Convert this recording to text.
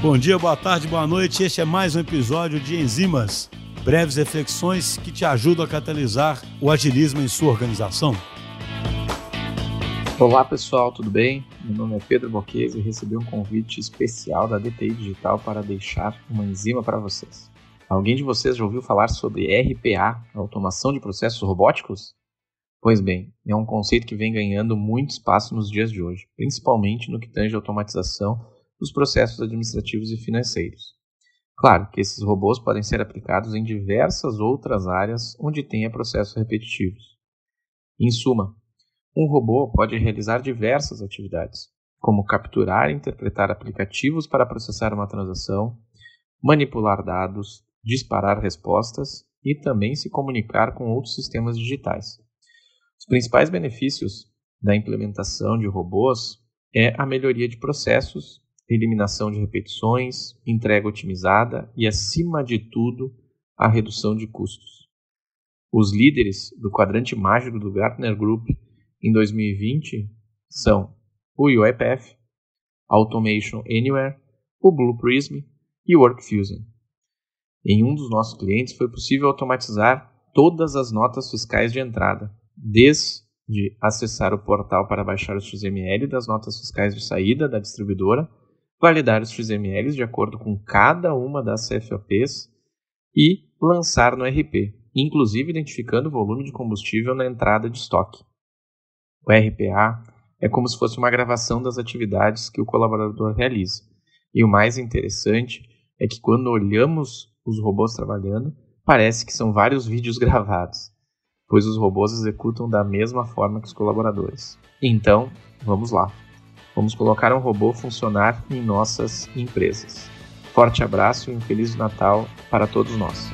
Bom dia, boa tarde, boa noite. Este é mais um episódio de Enzimas, breves reflexões que te ajudam a catalisar o agilismo em sua organização. Olá pessoal, tudo bem? Meu nome é Pedro Boquese e recebi um convite especial da DTI Digital para deixar uma enzima para vocês. Alguém de vocês já ouviu falar sobre RPA, automação de processos robóticos? Pois bem, é um conceito que vem ganhando muito espaço nos dias de hoje, principalmente no que tange a automatização dos processos administrativos e financeiros. Claro que esses robôs podem ser aplicados em diversas outras áreas onde tenha processos repetitivos. Em suma, um robô pode realizar diversas atividades, como capturar e interpretar aplicativos para processar uma transação, manipular dados, disparar respostas e também se comunicar com outros sistemas digitais. Os principais benefícios da implementação de robôs é a melhoria de processos eliminação de repetições, entrega otimizada e, acima de tudo, a redução de custos. Os líderes do quadrante mágico do Gartner Group em 2020 são o UiPath, Automation Anywhere, o Blue Prism e o WorkFusion. Em um dos nossos clientes foi possível automatizar todas as notas fiscais de entrada, desde acessar o portal para baixar o XML das notas fiscais de saída da distribuidora validar os XMLs de acordo com cada uma das CFOPs e lançar no RP, inclusive identificando o volume de combustível na entrada de estoque. O RPA é como se fosse uma gravação das atividades que o colaborador realiza. E o mais interessante é que quando olhamos os robôs trabalhando, parece que são vários vídeos gravados, pois os robôs executam da mesma forma que os colaboradores. Então, vamos lá. Vamos colocar um robô funcionar em nossas empresas. Forte abraço e um Feliz Natal para todos nós.